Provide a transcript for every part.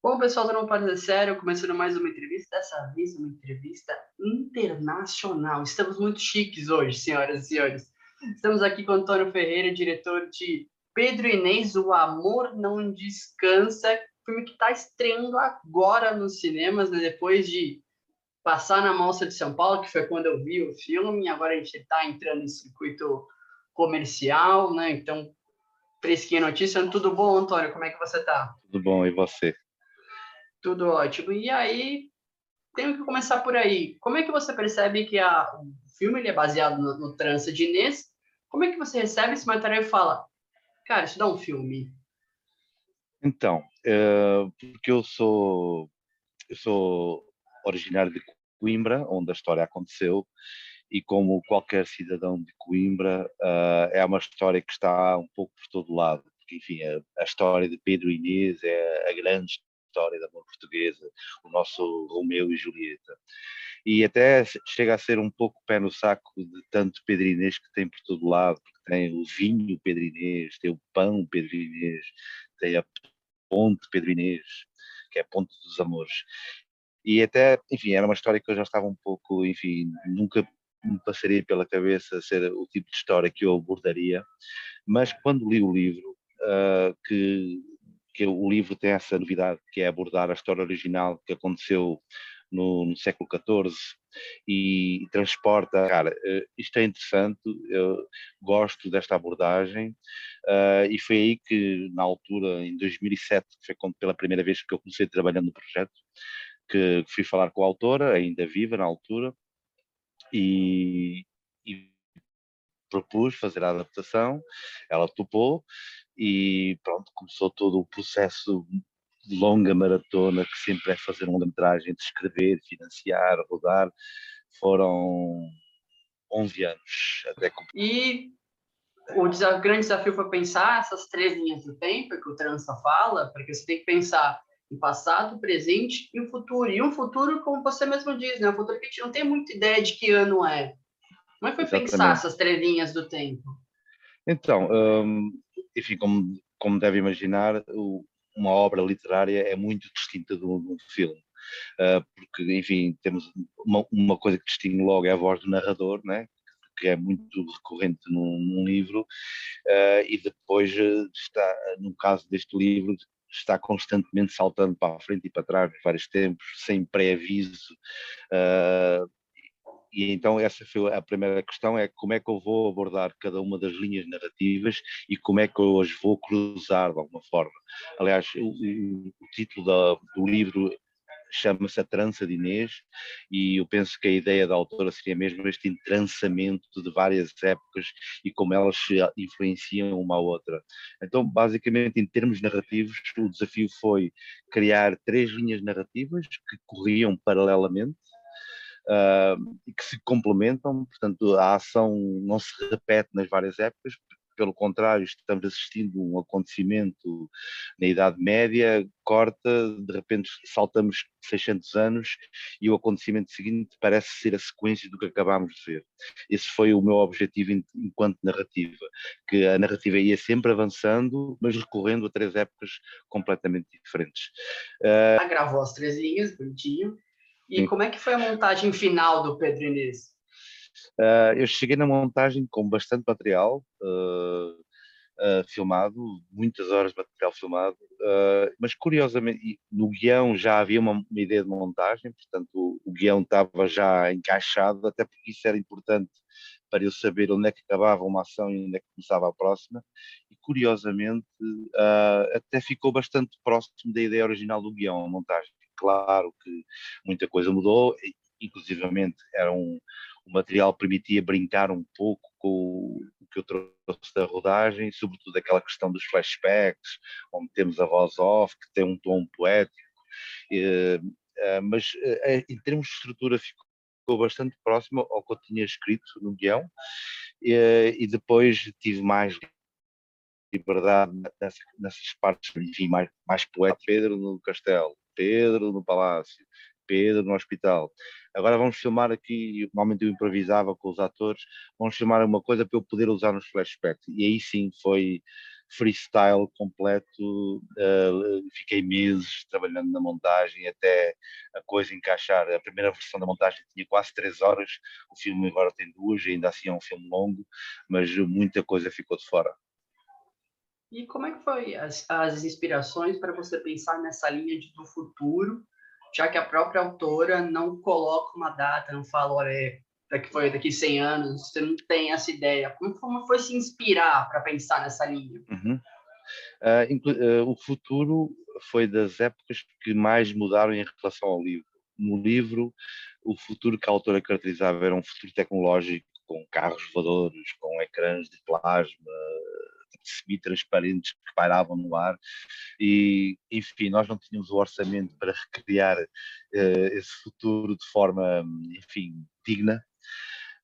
Bom, pessoal do Não Pode Sério, começando mais uma entrevista, dessa vez uma entrevista internacional. Estamos muito chiques hoje, senhoras e senhores. Estamos aqui com Antônio Ferreira, diretor de Pedro Inês, O Amor Não Descansa, filme que está estreando agora nos cinemas, né? depois de passar na Mostra de São Paulo, que foi quando eu vi o filme, agora a gente está entrando em circuito comercial, né? Então, fresquinha notícia. Tudo bom, Antônio? Como é que você está? Tudo bom, e você? Tudo ótimo. E aí, tenho que começar por aí. Como é que você percebe que a, o filme é baseado no, no trânsito de Inês? Como é que você recebe esse material e fala, cara, isso dá um filme? Então, é, porque eu sou, eu sou originário de Coimbra, onde a história aconteceu, e como qualquer cidadão de Coimbra, uh, é uma história que está um pouco por todo lado. Porque, enfim, a, a história de Pedro Inês é a grande história da amor portuguesa, o nosso Romeu e Julieta. E até chega a ser um pouco pé no saco de tanto Pedro Inês que tem por todo lado, porque tem o vinho Pedro Inês, tem o pão Pedro Inês, tem a ponte Pedro Inês, que é a ponte dos amores. E até, enfim, era uma história que eu já estava um pouco, enfim, nunca me passaria pela cabeça ser o tipo de história que eu abordaria, mas quando li o livro, uh, que que o livro tem essa novidade, que é abordar a história original que aconteceu no, no século XIV e, e, transporta. Cara, uh, isto é interessante, eu gosto desta abordagem uh, e foi aí que, na altura, em 2007, foi quando, pela primeira vez que eu comecei trabalhando no projeto, que fui falar com a autora, ainda viva na altura, e, e propus fazer a adaptação, ela topou e pronto, começou todo o processo de longa maratona que sempre é fazer uma metragem de escrever, financiar, rodar, foram 11 anos até E o desafio, grande desafio foi pensar essas três linhas do tempo que o Trança fala, porque você tem que pensar em passado, presente e o futuro. E um futuro, como você mesmo diz, né? Um futuro que a gente não tem muita ideia de que ano é. Como é que foi Exatamente. pensar essas três linhas do tempo? Então, hum, enfim, como, como deve imaginar, o, uma obra literária é muito distinta de um, filme. Uh, porque, enfim, temos uma, uma, coisa que distingue logo é a voz do narrador, né? que é muito recorrente num, num livro, uh, e depois está, no caso deste livro, está constantemente saltando para a frente e para trás, vários tempos, sem pré-aviso, uh, e então essa foi a primeira questão, é como é que eu vou abordar cada uma das linhas narrativas e como é que eu as vou cruzar de alguma forma. Aliás, o, o título do livro chama-se A Trança de Inês, e eu penso que a ideia da autora seria mesmo este entrançamento de várias épocas e como elas se influenciam uma à outra. Então, basicamente, em termos narrativos, o desafio foi criar três linhas narrativas que corriam paralelamente, uh, que se complementam, portanto a ação não se repete nas várias épocas, pelo contrário, estamos assistindo um acontecimento na Idade Média, corta, de repente saltamos 600 anos e o acontecimento seguinte parece ser a sequência do que acabámos de ver. Esse foi o meu objetivo enquanto narrativa, que a narrativa ia sempre avançando, mas recorrendo a três épocas completamente diferentes. Uh... Gravou as três linhas, bonitinho. E como é que foi a montagem final do Pedro Inês? Uh, eu cheguei na montagem com bastante material uh, uh, filmado, muitas horas de material filmado, mas curiosamente no guião já havia uma, uma, ideia de montagem, portanto o, o guião estava já encaixado, até porque isso era importante para eu saber onde é que acabava uma ação e onde é que começava a próxima, e curiosamente até ficou bastante próximo da ideia original do guião, a montagem claro que muita coisa mudou, inclusivamente era um, o material permitia brincar um pouco com o que eu trouxe da rodagem, sobretudo aquela questão dos flashbacks, onde temos a voz off, que tem um tom poético, eh, mas eh, em termos de estrutura ficou bastante próximo ao que eu tinha escrito no guião, e depois tive mais liberdade nessas, nessas partes, enfim, mais, mais poético. Pedro no Castelo, Pedro no Palácio, Pedro no Hospital. Agora vamos filmar aqui, normalmente eu improvisava com os atores, vamos filmar uma coisa para eu poder usar nos flashbacks. E aí sim foi, freestyle completo. Uh, fiquei meses trabalhando na montagem até a coisa encaixar. A primeira versão da montagem tinha quase três horas, o filme agora tem duas, ainda assim é um filme longo, mas muita coisa ficou de fora. E como é que foi as, as inspirações para você pensar nessa linha de, do futuro, já que a própria autora não coloca uma data, não fala, olha, é, daqui foi daqui 100 anos, você não tem essa ideia. Como, como foi se inspirar para pensar nessa linha? Uhum. Uh, uh, o futuro foi das épocas que mais mudaram em relação ao livro. No livro, o futuro que a autora caracterizava era um futuro tecnológico, com carros voadores, com ecrãs de plasma, semi-transparentes que pairavam no ar e, enfim, nós não tínhamos o orçamento para recriar uh, esse futuro de forma, enfim, digna.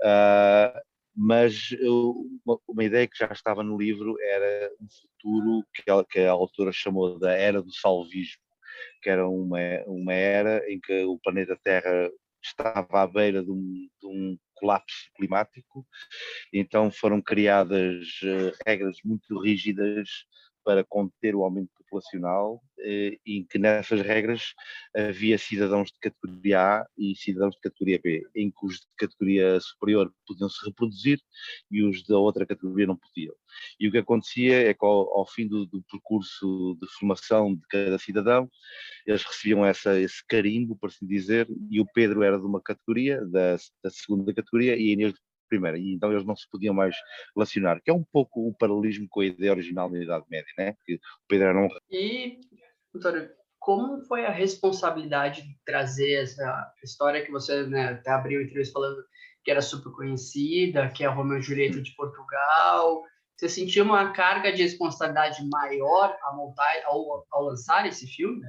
Uh, mas uma, uma, ideia que já estava no livro era um futuro que a, que a autora chamou da Era do Salvismo, que era uma, uma era em que o planeta Terra estava à beira de um, de um colapso climático, então foram criadas uh, regras muito rígidas para conter o aumento populacional, eh, em que nessas regras havia cidadãos de categoria A e cidadãos de categoria B, em que os de categoria superior podiam se reproduzir e os da outra categoria não podiam. E o que acontecia é que ao, ao fim do, do, percurso de formação de cada cidadão, eles recebiam essa, esse carimbo, por assim dizer, e o Pedro era de uma categoria, da, da segunda categoria, e a Inês primeira, e então eles não se podiam mais relacionar, que é um pouco o paralelismo com a ideia original da Idade Média, né? que o Pedro era um... E, doutor, como foi a responsabilidade de trazer essa história que você né, até abriu entrevista falando que era super conhecida, que é a Romeu e Julieta de Portugal, você sentiu uma carga de responsabilidade maior ao, montar, ao, ao lançar esse filme?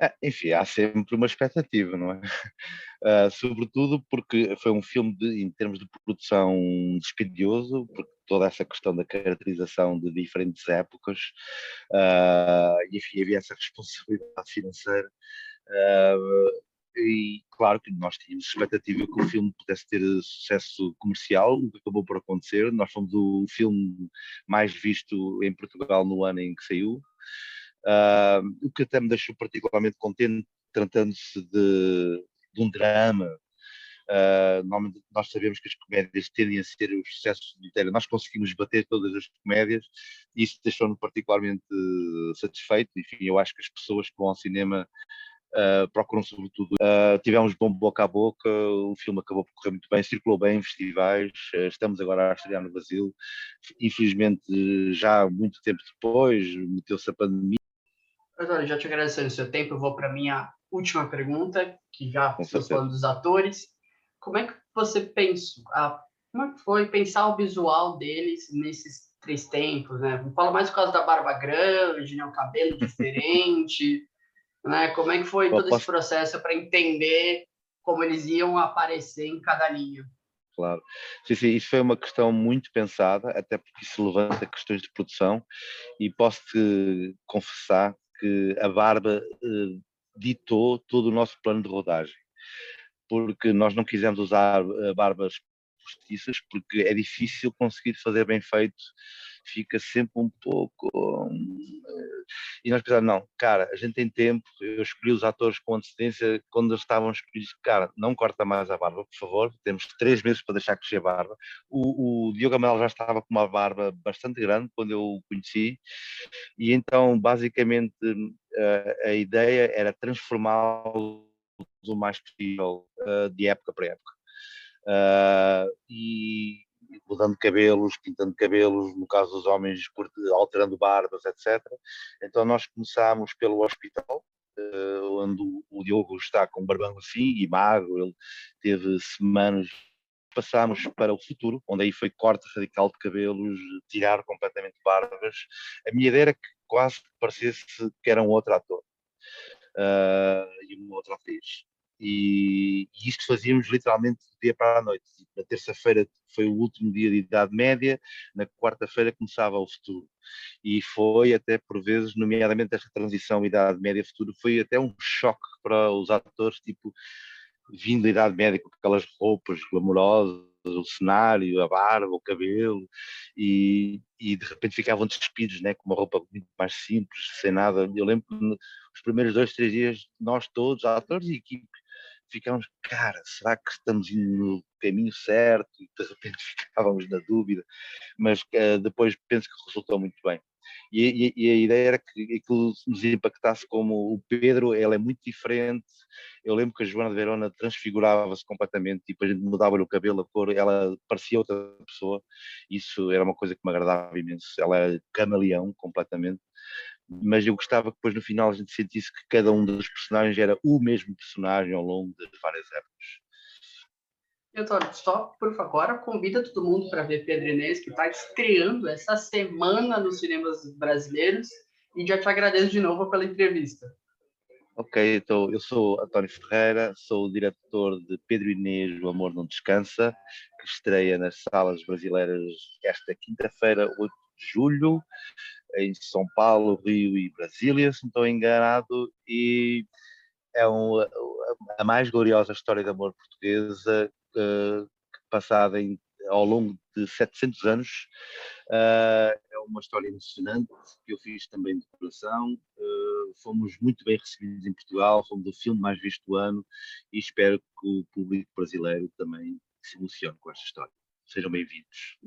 É, enfim, há sempre uma expectativa, não é? Uh, sobretudo porque foi um filme de, em termos de produção dispendioso, porque toda essa questão da caracterização de diferentes épocas, uh, e enfim, havia essa responsabilidade financeira. Uh, e claro que nós tínhamos expectativa que o filme pudesse ter sucesso comercial, o que acabou por acontecer. Nós fomos o filme mais visto em Portugal no ano em que saiu. Uh, o que até me deixou particularmente contente, tratando-se de, de, um drama. Uh, nós sabemos que as comédias tendem a ser os sucessos de inteira. Nós conseguimos bater todas as comédias e isso deixou-me particularmente satisfeito. Enfim, eu acho que as pessoas que vão ao cinema Uh, procuram sobretudo. Uh, tivemos bom boca a boca, o filme acabou por correr muito bem, circulou bem em festivais, uh, estamos agora a estrear no Brasil. Infelizmente, já muito tempo depois, meteu-se a pandemia Antônio, já te agradecendo o seu tempo, eu vou para a minha última pergunta, que já estamos falando dos atores. Como é que você pensa, a, como é que foi pensar o visual deles nesses três tempos, né? Fala mais por causa da barba grande, né? o cabelo diferente, né? Como é que foi todo posso... esse processo para entender como eles iam aparecer em cada linha? Claro. Sim, sim, isso foi uma questão muito pensada, até porque isso levanta questões de produção e posso-te confessar que a Barba eh, ditou todo o nosso plano de rodagem, porque nós não quisemos usar eh, barbas postiças, porque é difícil conseguir fazer bem feito, fica sempre um pouco. Eh, e nós pensamos, não, cara, a gente tem tempo, eu escolhi os atores com antecedência, quando eles estavam escolhidos, cara, não corta mais a barba, por favor, temos três meses para deixar crescer a barba. O, o Diogo Amarelo já estava com uma barba bastante grande quando eu o conheci, e então, basicamente, a, eh, a ideia era transformá-lo o mais possível uh, de época para época uh, e mudando cabelos, pintando cabelos, no caso dos homens alterando barbas, etc. Então nós começámos pelo hospital, uh, onde o Diogo está com um barbão assim e magro, ele teve semanas passámos para o futuro, onde aí foi corte radical de cabelos, tirar completamente barbas. A minha ideia era que quase parecesse que era um outro ator uh, e uma outra atriz. E, e, isto fazíamos literalmente do dia para a noite. Na terça-feira foi o último dia de Idade Média, na quarta-feira começava o futuro. E foi até por vezes, nomeadamente esta transição Idade Média-Futuro, foi até um choque para os atores, tipo, vindo da Idade Média com aquelas roupas glamourosas o cenário, a barba, o cabelo, e, e de repente ficavam despidos, né, com uma roupa muito mais simples, sem nada. Eu lembro que nos primeiros dois, três dias, nós todos, atores e equipe, ficámos, cara, será que estamos indo no caminho certo? E de repente ficávamos na dúvida, mas uh, depois penso que resultou muito bem. E, e, e, a ideia era que aquilo nos impactasse como o Pedro, ele é muito diferente. Eu lembro que a Joana de Verona transfigurava-se completamente, tipo, a gente mudava-lhe o cabelo, a cor, ela parecia outra pessoa. Isso era uma coisa que me agradava imenso. Ela é camaleão completamente mas eu gostava que depois no final a gente sentisse que cada um dos personagens era o mesmo personagem ao longo de várias épocas. Então, só por favor, convida todo mundo para ver Pedro Inês, que está estreando essa semana nos cinemas brasileiros, e já te agradeço de novo pela entrevista. Ok, então eu sou António Ferreira, sou o diretor de Pedro Inês, O Amor Não Descansa, que estreia nas salas brasileiras esta quinta-feira, 8 de julho, em São Paulo, Rio e Brasília, se não estou enganado, e é um, a mais gloriosa história de amor portuguesa uh, passada em, ao longo de 700 anos. Uh, é uma história emocionante que eu fiz também de coração. Uh, fomos muito bem recebidos em Portugal, fomos o filme mais visto do ano e espero que o público brasileiro também se emocione com esta história. Sejam bem-vindos.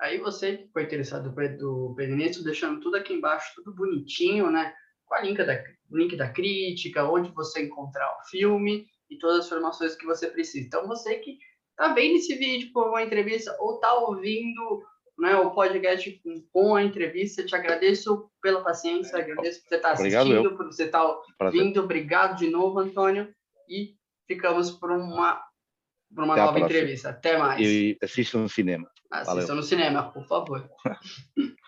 Aí você que ficou interessado do Pedro deixando tudo aqui embaixo, tudo bonitinho, né? Com a link da, link da crítica, onde você encontrar o filme e todas as informações que você precisa. Então, você que tá vendo esse vídeo por uma entrevista ou tá ouvindo né, o podcast com a entrevista, te agradeço pela paciência, agradeço por você estar tá assistindo, por você estar tá vindo. Obrigado de novo, Antônio. E ficamos por uma, por uma nova entrevista. Até mais. E assistam no cinema. Assistam Valeu. no cinema, por favor.